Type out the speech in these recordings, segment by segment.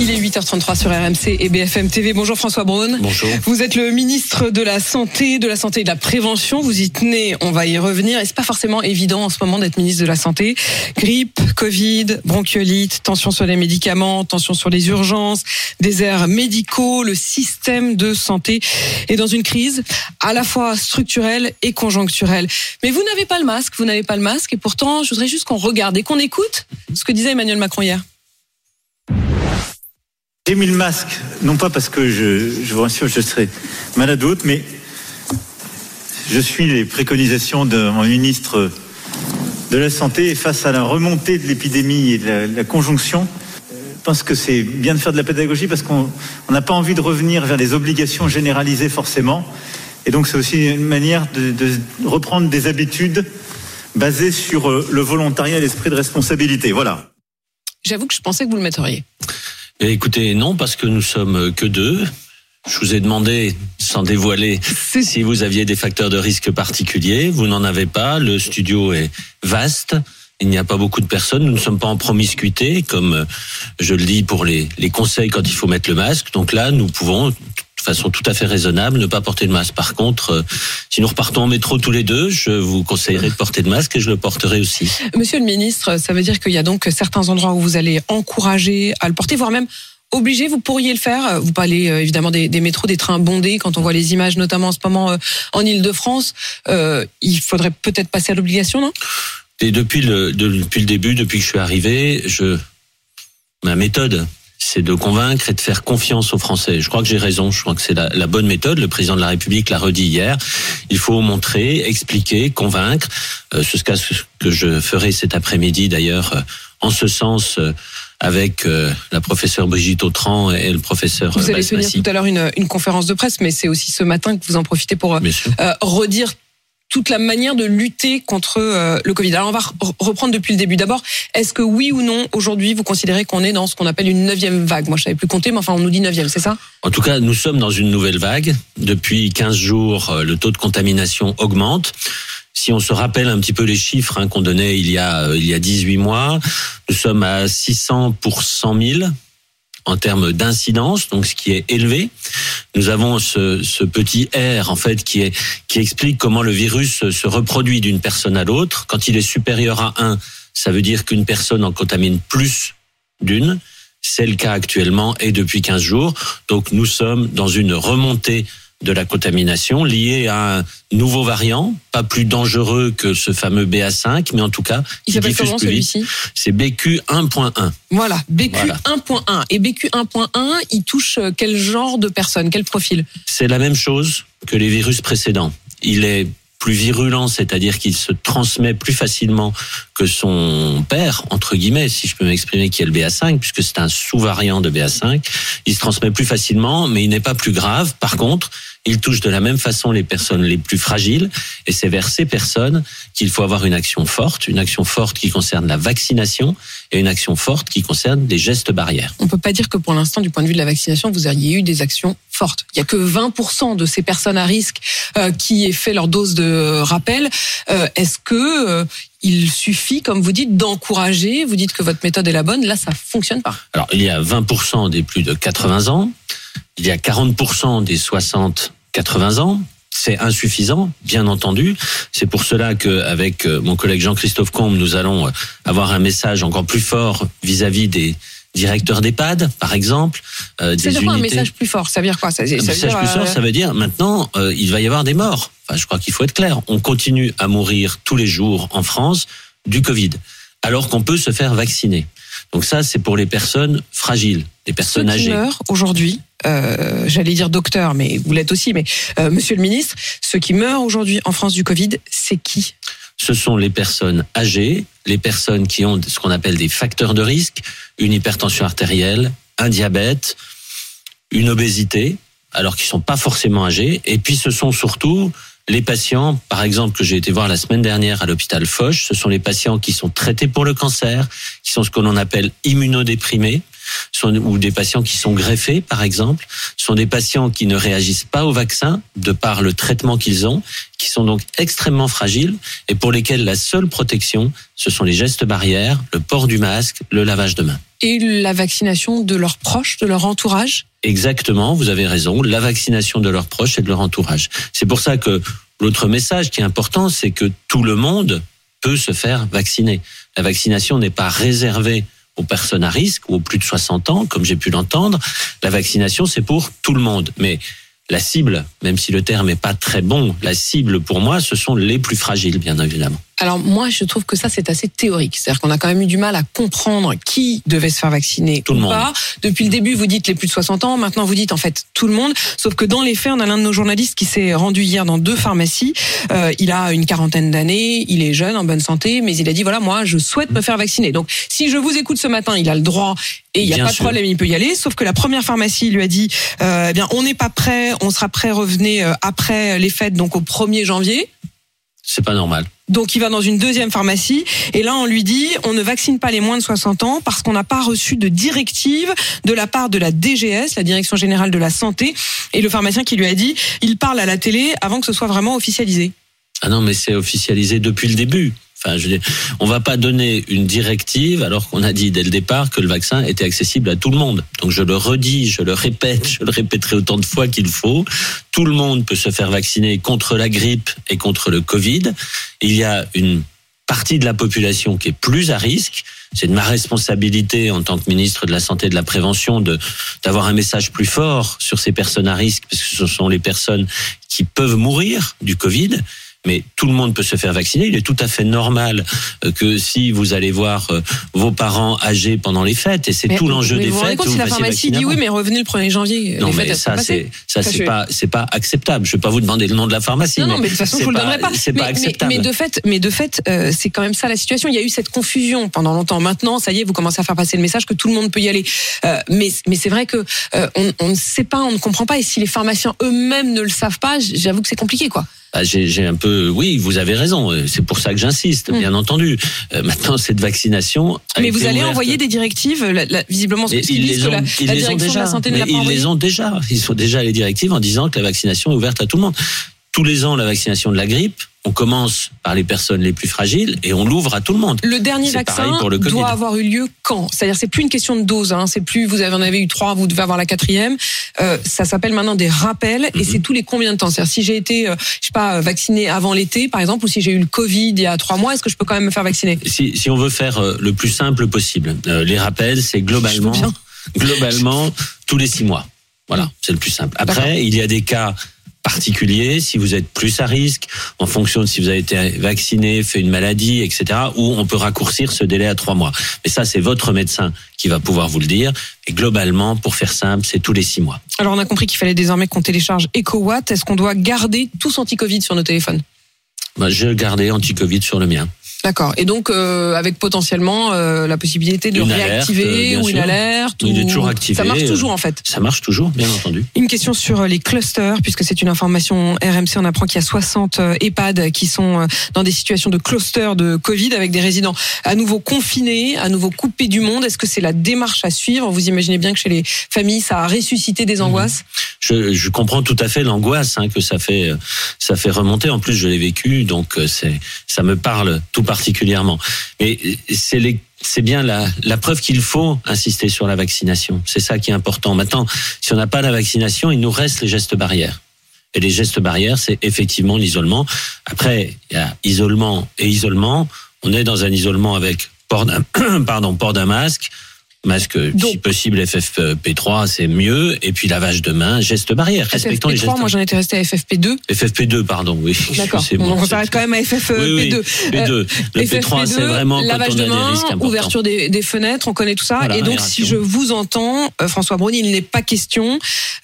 Il est 8h33 sur RMC et BFM TV. Bonjour François Braun. Bonjour. Vous êtes le ministre de la Santé, de la Santé et de la Prévention. Vous y tenez, on va y revenir. Et c'est pas forcément évident en ce moment d'être ministre de la Santé. Grippe, Covid, bronchiolite, tension sur les médicaments, tension sur les urgences, déserts médicaux, le système de santé est dans une crise à la fois structurelle et conjoncturelle. Mais vous n'avez pas le masque, vous n'avez pas le masque. Et pourtant, je voudrais juste qu'on regarde et qu'on écoute ce que disait Emmanuel Macron hier. J'ai mis le masque, non pas parce que je, je vous rassure, je serai malade ou autre, mais je suis les préconisations de mon ministre de la Santé et face à la remontée de l'épidémie et de la, conjonction. Je pense que c'est bien de faire de la pédagogie parce qu'on on n'a pas envie de revenir vers des obligations généralisées forcément. Et donc c'est aussi une manière de, de reprendre des habitudes basées sur euh, le volontariat et l'esprit de responsabilité. Voilà. J'avoue que je pensais que vous le metteriez. Eh, Écoutez, non, parce que nous sommes que deux. Je vous ai demandé, sans dévoiler, si vous aviez des facteurs de risque particuliers. Vous n'en avez pas. Le studio est vaste. Il n'y a pas beaucoup de personnes. Nous ne sommes pas en promiscuité, comme euh, je le dis pour les, les conseils quand il faut mettre le masque. Donc là, nous pouvons, de façon tout à fait raisonnable, ne pas porter le masque. Par contre, euh, si nous repartons en métro tous les deux, je vous conseillerais de porter le masque et je le porterai aussi. Monsieur le ministre, ça veut dire qu'il y a donc certains endroits où vous allez encourager à le porter, voire même obligé, vous pourriez le faire. Vous parlez euh, évidemment des, des métros, des trains bondés, quand on voit les images, notamment en ce moment euh, en Ile-de-France. Euh, il faudrait peut-être passer à l'obligation, non? Et depuis le, de- depuis le début, depuis que je suis arrivé, je, ma méthode, c'est de convaincre et de faire confiance aux Français. Je crois que j'ai raison. Je crois que c'est la, la bonne méthode. Le président de la République l'a redit hier. Il faut montrer, expliquer, convaincre. Euh, ce que je ferai cet après-midi d'ailleurs, euh, en ce sens, euh, avec euh, la professeure Brigitte Autran et le professeur Vous allez tenir tout à l'heure une, une conférence de presse, mais c'est aussi ce matin que vous en profitez pour euh, redire toute la manière de lutter contre euh, le Covid. Alors on va re- reprendre depuis le début. D'abord, est-ce que oui ou non, aujourd'hui, vous considérez qu'on est dans ce qu'on appelle une neuvième vague? Moi, je savais plus compter, mais enfin, on nous dit neuvième, c'est ça? En tout cas, nous sommes dans une nouvelle vague. Depuis 15 jours, euh, le taux de contamination augmente. Si on se rappelle un petit peu les chiffres hein, qu'on donnait il y a euh, il y a 18 mois, nous sommes à 600 pour 100 000 en termes d'incidence, donc ce qui est élevé. Nous avons ce, petit R en fait qui qui explique comment le virus se reproduit d'une personne à l'autre. Quand il est supérieur à 1, ça veut dire qu'une personne en contamine plus d'une. C'est le cas actuellement et depuis 15 jours. Donc nous sommes dans une remontée de la contamination liée à un nouveau variant, pas plus dangereux que ce fameux BA5, mais en tout cas, Il s'appelle diffuse comment plus vite. C'est BQ 1.1. Voilà, BQ Voilà. 1.1. Et BQ 1.1, il touche euh, quel genre de personnes, quel profil? C'est la même chose que les virus précédents. Il est plus virulent, c'est-à-dire qu'il se transmet plus facilement que son père, entre guillemets, si je peux m'exprimer, qui est le BA5, puisque c'est un sous-variant de BA5. Il se transmet plus facilement, mais il n'est pas plus grave. Par contre, il touche de la même façon les personnes les plus fragiles, et c'est vers ces personnes qu'il faut avoir une action forte, une action forte qui concerne la vaccination et une action forte qui concerne les gestes barrières. On peut pas dire que pour l'instant, du point de vue de la vaccination, vous auriez eu des actions fortes. Il y a que 20% de ces personnes à risque euh, qui aient fait leur dose de rappel. Euh, Est-ce que euh, il suffit, comme vous dites, d'encourager? Vous dites que votre méthode est la bonne. Là, ça fonctionne pas. Alors, il y a 20% des plus de 80 ans, il y a 40% des 60-80 ans. C'est insuffisant, bien entendu. C'est pour cela qu'avec mon collègue Jean-Christophe Combe, nous allons euh, avoir un message encore plus fort vis-à-vis des directeurs d'EHPAD, par exemple, euh, des C'est quoi un message plus fort? Ça veut dire quoi? Ça, ça Un message dire, plus fort, euh, ça veut dire maintenant, euh, il va y avoir des morts. Enfin, je crois qu'il faut être clair. On continue à mourir tous les jours en France du Covid, alors qu'on peut se faire vacciner. Donc ça, c'est pour les personnes fragiles, les Ceux personnes qui âgées. meurent aujourd'hui, euh, j'allais dire docteur, mais vous l'êtes aussi, mais euh, monsieur le ministre, ceux qui meurent aujourd'hui en France du Covid, c'est qui? Ce sont les personnes âgées, les personnes qui ont ce qu'on appelle des facteurs de risque, une hypertension artérielle, un diabète, une obésité, alors qu'ils sont pas forcément âgés. Et puis ce sont surtout les patients, par exemple, que j'ai été voir la semaine dernière à l'hôpital Foch, ce sont les patients qui sont traités pour le cancer, qui sont ce que l'on appelle immunodéprimés. Sont, ou des patients qui sont greffés, par exemple, sont des patients qui ne réagissent pas au vaccin de par le traitement qu'ils ont, qui sont donc extrêmement fragiles et pour lesquels la seule protection, ce sont les gestes barrières, le port du masque, le lavage de mains. Et la vaccination de leurs proches, de leur entourage? Exactement, vous avez raison, la vaccination de leurs proches et de leur entourage. C'est pour ça que l'autre message qui est important, c'est que tout le monde peut se faire vacciner. La vaccination n'est pas réservée aux personnes à risque ou aux plus de 60 ans, comme j'ai pu l'entendre. La vaccination, c'est pour tout le monde. Mais la cible, même si le terme n'est pas très bon, la cible pour moi, ce sont les plus fragiles, bien évidemment. Alors moi, je trouve que ça, c'est assez théorique. C'est-à-dire qu'on a quand même eu du mal à comprendre qui devait se faire vacciner tout ou le monde. pas. Depuis le début, vous dites les plus de 60 ans. Maintenant, vous dites en fait tout le monde. Sauf que dans les faits, on a l'un de nos journalistes qui s'est rendu hier dans deux pharmacies. Euh, il a une quarantaine d'années, il est jeune, en bonne santé, mais il a dit voilà, moi, je souhaite me faire vacciner. Donc, si je vous écoute ce matin, il a le droit et il n'y a Bien pas sûr. de problème, il peut y aller. Sauf que la première pharmacie lui a dit euh, eh bien, on n'est pas prêt, on sera prêt, revenez euh, après les fêtes, donc au 1er janvier. C'est pas normal. Donc il va dans une deuxième pharmacie et là on lui dit on ne vaccine pas les moins de 60 ans parce qu'on n'a pas reçu de directive de la part de la DGS, la Direction générale de la santé et le pharmacien qui lui a dit il parle à la télé avant que ce soit vraiment officialisé. Ah non, mais c'est officialisé depuis le début. Enfin, je on va pas donner une directive alors qu'on a dit dès le départ que le vaccin était accessible à tout le monde. Donc je le redis, je le répète, je le répéterai autant de fois qu'il faut. Tout le monde peut se faire vacciner contre la grippe et contre le Covid. Il y a une partie de la population qui est plus à risque. C'est de ma responsabilité en tant que ministre de la Santé et de la Prévention d'avoir un message plus fort sur ces personnes à risque, parce que ce sont les personnes qui peuvent mourir du Covid. Mais tout le monde peut se faire vacciner. Il est tout à fait normal euh, que si vous allez voir euh, vos parents âgés pendant les fêtes, et c'est Mais- tout l'enjeu mais des vous vous fêtes. compte si la pharmacie dit oui mais revenez le 1er janvier. Non, les mais ça, c'est ça, pas, c'est pas acceptable. Je vais pas vous demander le nom de la pharmacie. Non, non, mais de toute façon, je vous le donnerai pas. C'est mais, pas mais- acceptable. Mais, de fait, mais de fait, euh, c'est quand même ça la situation. Il y a eu cette confusion pendant longtemps. Maintenant, ça y est, vous commencez à faire passer le message que tout le monde peut y aller. Euh, mais, mais c'est vrai que euh, on, on ne sait pas, on ne comprend pas. Et si les pharmaciens eux-mêmes ne le savent pas, j'avoue que c'est compliqué, quoi. Bah, j'ai un peu, oui, vous avez raison. euh, C'est pour ça que j'insiste, bien entendu. Euh, maintenant, cette vaccination. Mais vous allez ouverte. envoyer des directives, la- la- visiblement, ce Et qu'ils ils les ont, la, ils la les ont direction de déjà. la ils les ont déjà. Ils sont déjà les directives en disant que la vaccination est ouverte à tout le monde. Tous les ans, la vaccination de la grippe, on commence par les personnes les plus fragiles et on l'ouvre à tout le monde. Le dernier vaccin pour le doit avoir eu lieu quand? C'est-à-dire, c'est plus une question de dose. Hein. C'est plus vous avez en avez eu trois, vous devez avoir la quatrième. Euh, ça s'appelle maintenant des rappels et Mhm. c'est tous les combien de temps? C'est-à-dire, si j'ai été, euh, je sais pas, vacciné avant l'été, par exemple, ou si j'ai eu le Covid il y a trois mois, est-ce que je peux quand même me faire vacciner? Si, si on veut faire euh, le plus simple possible, euh, les rappels, c'est globalement, globalement tous les six mois. Voilà, c'est le plus simple. Après, il y a des cas particuliers, si vous êtes plus à risque, en fonction de si vous avez été vacciné, fait une maladie, etc., où on peut raccourcir ce délai à trois mois. Mais ça, c'est votre médecin qui va pouvoir vous le dire. Et globalement, pour faire simple, c'est tous les six mois. Alors, on a compris qu'il fallait désormais qu'on télécharge EcoWatt. Est-ce qu'on doit garder tous anti-Covid sur nos téléphones? Moi, je gardais anti-Covid sur le mien. D'accord. Et donc, euh, avec potentiellement euh, la possibilité de Une le alerte, réactiver euh, ou une alerte. Il est ou- toujours activé, Ça marche toujours, en fait. Ça marche toujours, bien entendu. Une question sur les clusters, puisque c'est une information RMC. On apprend qu'il y a 60 euh, EHPAD qui sont dans des situations de cluster de Covid avec des résidents à nouveau confinés, à nouveau coupés du monde. Est-ce que c'est la démarche à suivre? Vous imaginez bien que chez les familles, ça a ressuscité des angoisses? Je, je comprends tout à fait l'angoisse hein, que ça fait, ça fait remonter. En plus, je l'ai vécu, donc c'est, ça me parle tout particulièrement. Mais c'est c'est bien la, la preuve qu'il faut insister sur la vaccination. C'est ça qui est important. Maintenant, si on n'a pas la vaccination, il nous reste les gestes barrières. Et les gestes barrières, c'est effectivement l'isolement. Après, il y a isolement et isolement. On est dans un isolement avec port d'un, pardon, port d'un masque, masque Donc- si possible FFP3, c'est mieux. Et puis lavage de mains, gestes barrières. Respectons les gestes. FFP3, moi j'en étais resté à FFP2. FFP2, pardon, oui. D'accord. Donc on s'arrête quand même à FFP2. Oui, oui, P2. Euh, Le P3, c'est vraiment quand lavage de des mains, risques importants. ouverture des, des fenêtres, on connaît tout ça. Voilà, et donc, si je vous entends, euh, François Braun, il n'est pas question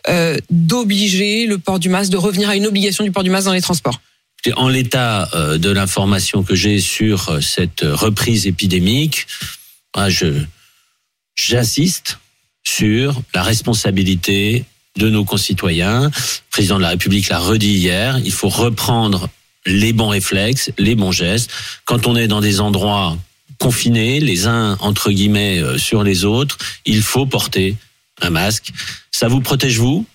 euh, d'obliger le port du masque, de revenir à une obligation du port du masque dans les transports. En l'état euh, de l'information que j'ai sur euh, cette reprise épidémique, ah, je j'insiste sur la responsabilité de nos concitoyens. Le président de la République l'a redit hier, il faut reprendre les bons réflexes, les bons gestes. Quand on est dans des endroits confinés les uns entre guillemets euh, sur les autres, il faut porter un masque. Ça vous protège vous,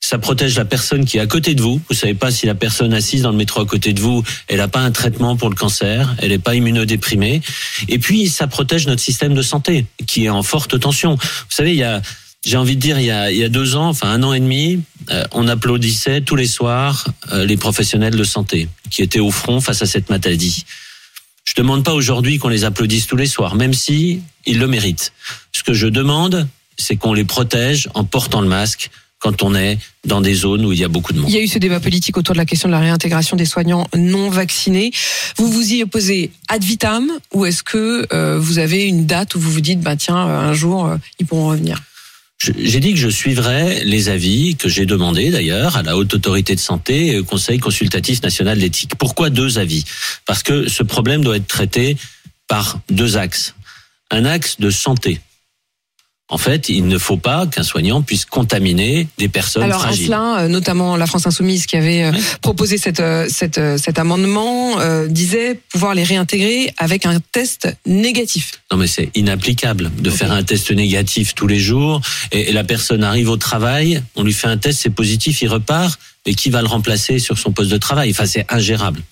ça protège la personne qui est à côté de vous. Vous savez pas si la personne assise dans le métro à côté de vous, elle n'a pas un traitement pour le cancer, elle n'est pas immunodéprimée. Et puis, ça protège notre système de santé, qui est en forte tension. Vous savez, il y a, j'ai envie de dire, il y a, il y a deux ans, enfin un an et demi, euh, on applaudissait tous les soirs euh, les professionnels de santé qui étaient au front face à cette maladie. Je demande pas aujourd'hui qu'on les applaudisse tous les soirs, même si ils le méritent. Ce que je demande, c'est qu'on les protège en portant le masque quand on est dans des zones où il y a beaucoup de monde. Il y a eu ce débat politique autour de la question de la réintégration des soignants non vaccinés. Vous vous y opposez ad vitam ou est-ce que euh, vous avez une date où vous vous dites, bah tiens, un jour, euh, ils pourront revenir? J'ai dit que je suivrais les avis que j'ai demandés d'ailleurs à la Haute Autorité de Santé et au Conseil consultatif national d'éthique. Pourquoi deux avis? Parce que ce problème doit être traité par deux axes. Un axe de santé. En fait, il ne faut pas qu'un soignant puisse contaminer des personnes Alors fragiles. Asselin, euh, notamment la France Insoumise qui avait euh, Oui. proposé cette, euh, cette, cet amendement, euh, disait pouvoir les réintégrer avec un test négatif. Non mais c'est inapplicable de faire un test négatif tous les jours et, et la personne arrive au travail, on lui fait un test, c'est positif, il repart, et qui va le remplacer sur son poste de travail Enfin c'est ingérable.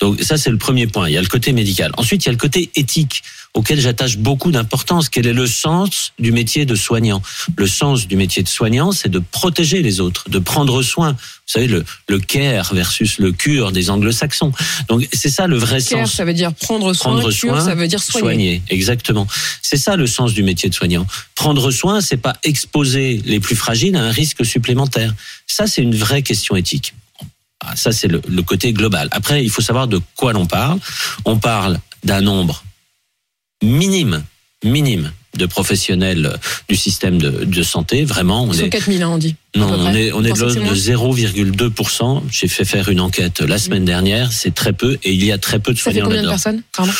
Donc ça c'est le premier point, il y a le côté médical. Ensuite il y a le côté éthique auquel j'attache beaucoup d'importance. Quel est le sens du métier de soignant? Le sens du métier de soignant, c'est de protéger les autres, de prendre soin. Vous savez, le, le care versus le cure des anglo-saxons. Donc c'est ça le vrai Care, sens ça veut dire prendre soin, prendre cure, soin, ça veut dire soigner. exactement. C'est ça le sens du métier de soignant. Prendre soin, c'est pas exposer les plus fragiles à un risque supplémentaire. Ça, c'est une vraie question éthique. Ah, Ça, c'est le, le côté global. Après, il faut savoir de quoi l'on parle. On parle d'un nombre minime, minime de professionnels du système de, de santé. Vraiment, on Ils est 4000, hein, on dit. non, on est, on est de l'ordre de 0,2%. J'ai fait faire une enquête la semaine dernière. C'est très peu et il y a très peu de soignants combien de là-dedans. personnes Pardon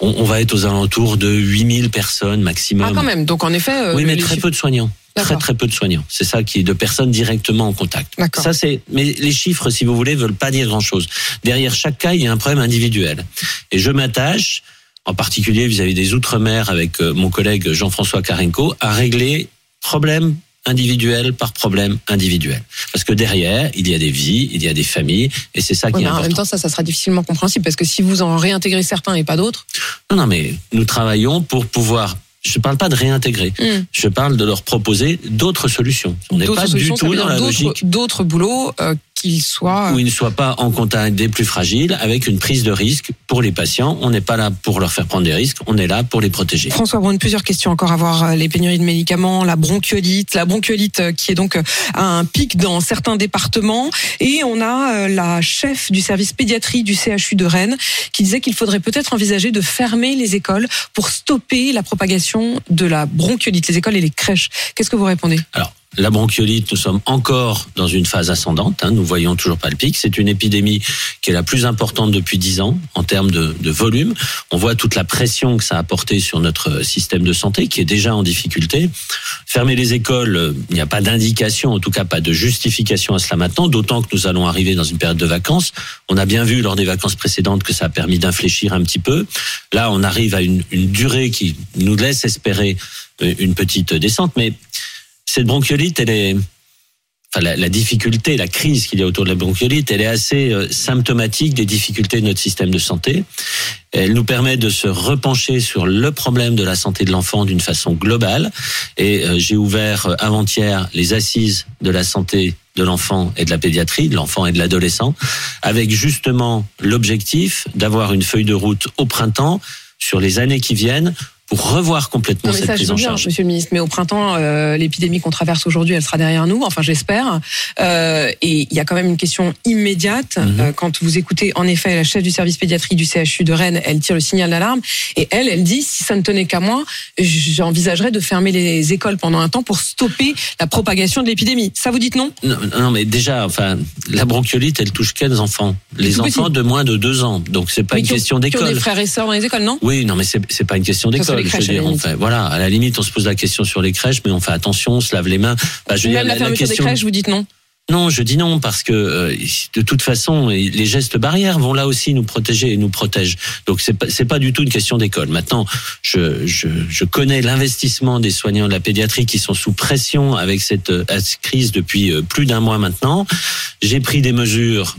On, on va être aux alentours de 8000 personnes maximum. Ah, quand même. Donc, en effet. euh, oui, mais très chiffres- peu de soignants. Très très peu de soignants. C'est ça qui est de personnes directement en contact. Ça c'est. Mais les chiffres, si vous voulez, veulent pas dire grand chose. Derrière chaque cas, il y a un problème individuel. Et je m'attache, en particulier vis-à-vis des outre-mer, avec euh, mon collègue Jean-François Karenko, à régler problème individuel par problème individuel. Parce que derrière, il y a des vies, il y a des familles, et c'est ça Ouais, qui est mais en important. même temps, ça, ça sera difficilement compréhensible parce que si vous en réintégrez certains et pas d'autres, Non, non, mais nous travaillons pour pouvoir. Je ne parle pas de réintégrer. Hmm. Je parle de leur proposer d'autres solutions. On n'est pas du tout dans la logique d'autres boulots euh, qu'ils soient. où ils ne soient pas en contact des plus fragiles avec une prise de risque pour les patients. On n'est pas là pour leur faire prendre des risques, on est là pour les protéger. François Braun, plusieurs questions encore à voir. euh, Les pénuries de médicaments, la bronchiolite, la bronchiolite euh, qui est donc euh, à un pic dans certains départements. Et on a euh, la chef du service pédiatrie du CHU de Rennes qui disait qu'il faudrait peut-être envisager de fermer les écoles pour stopper la propagation de la bronchiolite, les écoles et les crèches. Qu'est-ce que vous répondez? Alors, la bronchiolite, nous sommes encore dans une phase ascendante. Hein, nous voyons toujours pas le pic. C'est une épidémie qui est la plus importante depuis dix ans en termes de, volume. On voit toute la pression que ça a apporté sur notre système de santé, qui est déjà en difficulté. Fermer les écoles, il n'y a pas d'indication, en tout cas pas de justification à cela maintenant. D'autant que nous allons arriver dans une période de vacances. On a bien vu lors des vacances précédentes que ça a permis d'infléchir un petit peu. Là, on arrive à une, une durée qui nous laisse espérer euh, une petite descente, mais cette bronchiolite, elle est, enfin la, la difficulté, la crise qu'il y a autour de la bronchiolite, elle est assez euh, symptomatique des difficultés de notre système de santé. Elle nous permet de se repencher sur le problème de la santé de l'enfant d'une façon globale. Et euh, j'ai ouvert euh, avant-hier les assises de la santé de l'enfant et de la pédiatrie, de l'enfant et de l'adolescent, avec justement l'objectif d'avoir une feuille de route au printemps sur les années qui viennent pour revoir complètement Non, cette ça, prise en bien, charge. Monsieur le ministre. Mais au printemps, euh, l'épidémie qu'on traverse aujourd'hui, elle sera derrière nous. Enfin, j'espère. Euh, et il y a quand même une question immédiate. Mhm. Euh, quand vous écoutez, en effet, la chef du service pédiatrie du CHU de Rennes, elle tire le signal d'alarme. Et elle, elle dit, si ça ne tenait qu'à moi, j'envisagerais de fermer les écoles pendant un temps pour stopper la propagation de l'épidémie. Ça, vous dites non? Non, non, mais déjà, enfin, la bronchiolite, elle touche quels enfants? Les Tout enfants de moins de deux ans. Donc c'est pas Mais une question d'école. des frères et sœurs dans les écoles, non? Oui, non, mais c'est pas une question d'école. Je veux la dire, on fait, voilà, à la limite, on se pose la question sur les crèches, mais on fait attention, on se lave les mains. Bah, je veux dire, Même la, fermeture des question. crèches, vous dites non? Non, je dis non parce que euh, de toute façon, les gestes barrières vont là aussi nous protéger et nous protègent. Donc c'est pas c'est pas du tout une question d'école. Maintenant, je, je, je connais l'investissement des soignants de la pédiatrie qui sont sous pression avec cette euh, crise depuis euh, plus d'un mois maintenant. J'ai pris des mesures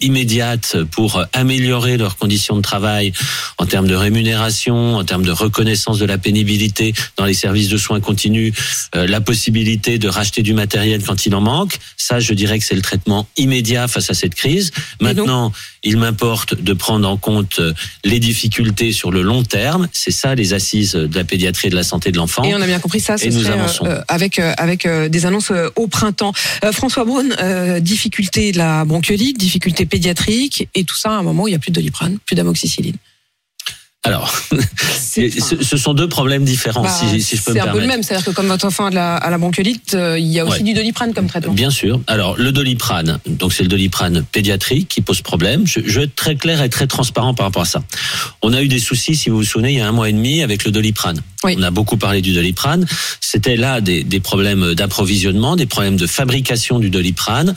immédiates pour améliorer leurs conditions de travail en termes de rémunération, en termes de reconnaissance de la pénibilité dans les services de soins continus, euh, la possibilité de racheter du matériel quand il en manque. Ça, je dirais que c'est le traitement immédiat face à cette crise. Maintenant, il m'importe de prendre en compte euh, les difficultés sur le long terme. C'est ça les assises de la pédiatrie et de la santé de l'enfant. Et on a bien compris ça, ce Et nous serait, avançons. euh, avec euh, avec euh, des annonces euh, au printemps. Euh, François Braun, euh, difficulté de la bronchiolite, difficulté pédiatrique, et tout ça à un moment où il n'y a plus de doliprane, plus d'amoxicilline. Alors, ce, sont deux problèmes différents, bah, si, si je peux me c'est un peu le permettre. même, c'est-à-dire que comme votre enfant a de la, a la bronchiolite, euh, il y a aussi Ouais. du doliprane comme traitement. Bien sûr. Alors, le doliprane, donc c'est le doliprane pédiatrique qui pose problème. Je, je vais être très clair et très transparent par rapport à ça. On a eu des soucis, si vous vous souvenez, il y a un mois et demi avec le doliprane. Oui. On a beaucoup parlé du doliprane. C'était là des, des problèmes d'approvisionnement, des problèmes de fabrication du doliprane.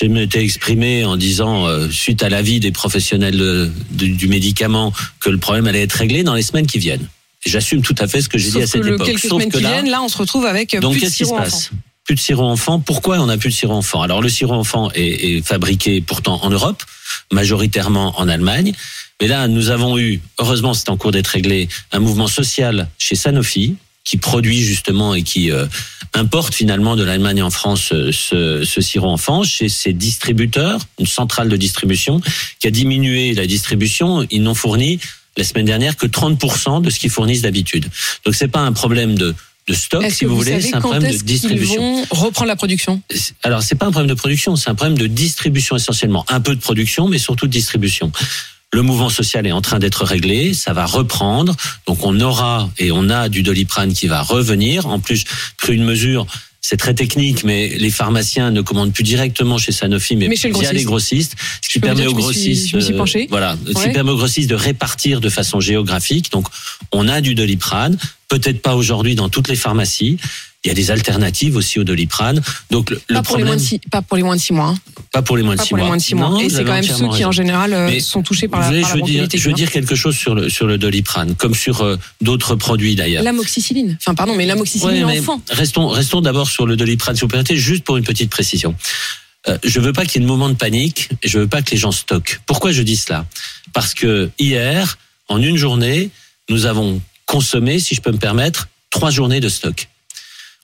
Je m'étais exprimé en disant, euh, suite à l'avis des professionnels de- de- du médicament, que le problème allait être réglé dans les semaines qui viennent. J'assume tout à fait ce que j'ai dit à cette le, époque. quelques Sauf semaines que qui là, viennent, là, on se retrouve avec euh, donc, plus de qu'est-ce qui se sirop passe enfant. Plus de sirop enfant. Pourquoi on n'a plus de sirop enfant Alors, le sirop enfant est, est fabriqué pourtant en Europe, majoritairement en Allemagne. Mais là, nous avons eu, heureusement, c'est en cours d'être réglé, un mouvement social chez Sanofi qui produit justement et qui euh, importe finalement de l'Allemagne en France euh, ce, ce sirop enfant chez ses distributeurs, une centrale de distribution qui a diminué la distribution. Ils n'ont fourni la semaine dernière que 30% de ce qu'ils fournissent d'habitude. Donc c'est pas un problème de, de stock, si vous, vous voulez, c'est un problème de distribution. reprendre la production? Alors c'est pas un problème de production, c'est un problème de distribution essentiellement. Un peu de production, mais surtout de distribution. Le mouvement social est en train d'être réglé, ça va reprendre. Donc on aura et on a du doliprane qui va revenir. En plus, pris une mesure. C'est très technique, mais les pharmaciens ne commandent plus directement chez Sanofi, mais, Mais chez le via les grossistes, ce qui permet aux grossistes, euh, voilà, ce qui permet aux grossistes de répartir de façon géographique. Donc, on a du doliprane, peut-être pas aujourd'hui dans toutes les pharmacies. Il y a des alternatives aussi au doliprane. Donc, le, le pas, pour les moins problème, de six, pas pour les moins de six mois. pas pour les moins de Pas six pour les mois. moins de six mois. Non, Et c'est quand même ceux qui, en général, euh, Mais sont touchés par la, par je la veux dire, bronchiolite je veux aiguë, dire quelque chose sur le sur le doliprane, comme sur euh, d'autres produits d'ailleurs. L'amoxicilline. Enfin, pardon, mais l'amoxicilline Ouais, enfant. Restons, restons d'abord sur le doliprane, si vous permettez, juste pour une petite précision. Euh, je veux pas qu'il y ait de moment de panique, et je veux pas que les gens stockent. Pourquoi je dis cela? Parce que hier, en une journée, nous avons consommé, si je peux me permettre, trois journées de stock.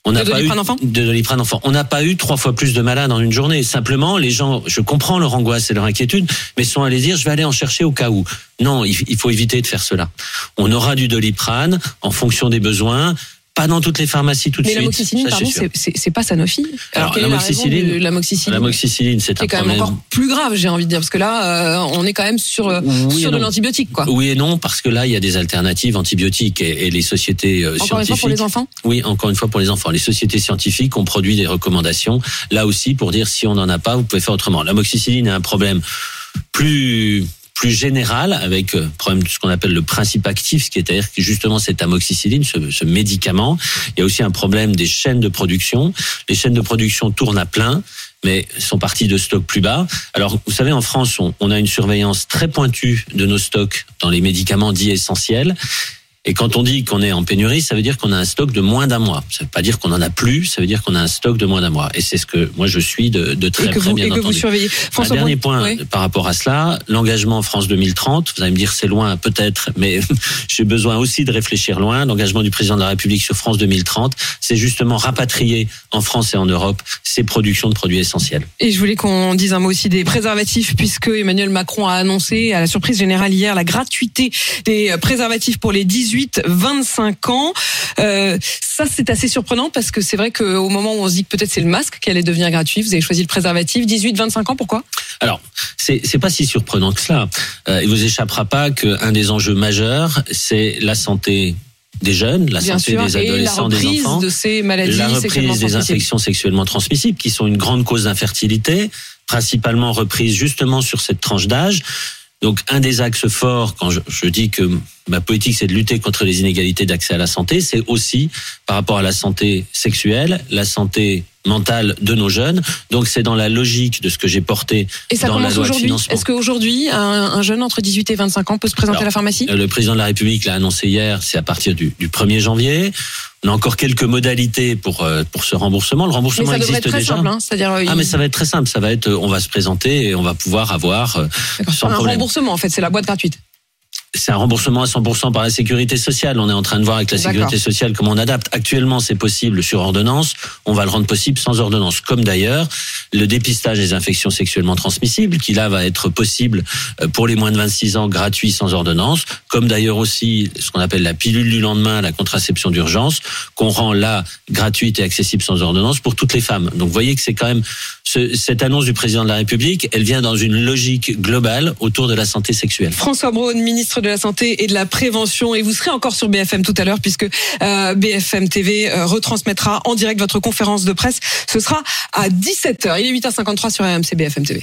On n'a pas eu enfant de doliprane enfant. On n'a pas eu trois fois plus de malades en une journée. Simplement, les gens, je comprends leur angoisse et leur inquiétude, mais sont allés dire, je vais aller en chercher au cas où. Non, il faut éviter de faire cela. On aura du doliprane en fonction des besoins. Pas dans toutes les pharmacies tout de Mais suite. l'amoxicilline, ça, pardon, c'est pas Sanofi. Alors, raison l'amoxicilline- l'amoxicilline L'amoxicilline, c'est quand même encore plus grave, j'ai envie de dire, parce que là, euh, on est quand même sur, euh, Oui sur de l'antibiotique, quoi. Oui et non, parce que là, il y a des alternatives antibiotiques et, et les sociétés euh, Encore une scientifiques. fois pour les enfants? Oui, encore une fois pour les enfants. Les sociétés scientifiques ont produit des recommandations, là aussi, pour dire si on n'en a pas, vous pouvez faire autrement. L'amoxicilline est un problème plus plus général avec euh, problème de ce qu'on appelle le principe actif, ce qui est à dire que justement cette amoxicilline, ce, ce médicament, il y a aussi un problème des chaînes de production. Les chaînes de production tournent à plein, mais sont parties de stocks plus bas. Alors, vous savez, en France, on, on a une surveillance très pointue de nos stocks dans les médicaments dits essentiels. Et quand on dit qu'on est en pénurie, ça veut dire qu'on a un stock de moins d'un mois. Ça veut pas dire qu'on en a plus, ça veut dire qu'on a un stock de moins d'un mois. Et c'est ce que moi je suis de, de très Et que près, vous, bien et que vous entendu. surveillez. Un François dernier Braun- point oui. par rapport à cela, l'engagement France 2030, vous allez me dire c'est loin peut-être, mais j'ai besoin aussi de réfléchir loin. L'engagement du président de la République sur France 2030, c'est justement rapatrier en France et en Europe ces productions de produits essentiels. Et je voulais qu'on dise un mot aussi des préservatifs, puisque Emmanuel Macron a annoncé à la surprise générale hier la gratuité des préservatifs pour les 18-25 ans. Euh, ça, c'est assez surprenant parce que c'est vrai qu'au moment où on se dit que peut-être c'est le masque qui allait devenir gratuit, vous avez choisi le préservatif. 18-25 ans, pourquoi? Alors, c'est c'est pas si surprenant que cela. Euh, il vous échappera pas qu'un des enjeux majeurs, c'est la santé des jeunes, la Bien santé sûr, des adolescents, des enfants. de ces maladies la reprise des infections sexuellement transmissibles, qui sont une grande cause d'infertilité, principalement reprise justement sur cette tranche d'âge. Donc un des axes forts, quand je, dis que ma politique, c'est de lutter contre les inégalités d'accès à la santé. C'est aussi par rapport à la santé sexuelle, la santé mentale de nos jeunes. Donc c'est dans la logique de ce que j'ai porté Et ça dans la loi de aujourd'hui? financement. Est-ce qu'aujourd'hui, un, un jeune entre 18 et 25 ans peut se présenter Alors, à la pharmacie? Euh, Le président de la République l'a annoncé hier, c'est à partir du, du 1er janvier. On a encore quelques modalités pour euh, pour ce remboursement. Le Mais remboursement ça existe être très déjà. simple, hein. c'est-à-dire euh, Ah il- mais ça va être très simple, ça va être, on va se présenter et on va pouvoir avoir sans un problème. remboursement en fait, c'est la boîte gratuite. C'est un remboursement à 100% par la sécurité sociale. On est en train de voir avec la sécurité sociale comment on adapte. Actuellement, c'est possible sur ordonnance. On va le rendre possible sans ordonnance. Comme d'ailleurs, le dépistage des infections sexuellement transmissibles, qui là va être possible euh, pour les moins de 26 ans, gratuit sans ordonnance. Comme d'ailleurs aussi ce qu'on appelle la pilule du lendemain, la contraception d'urgence, qu'on rend là gratuite et accessible sans ordonnance pour toutes les femmes. Donc, vous voyez que c'est quand même ce- cette annonce du président de la République, elle vient dans une logique globale autour de la santé sexuelle. François Braun, de la Santé et de la Prévention. Et vous serez encore sur BFM tout à l'heure puisque euh, BFM TV euh, retransmettra en direct votre conférence de presse. Ce sera à 17h. Il est 8h53 sur RMC BFM TV.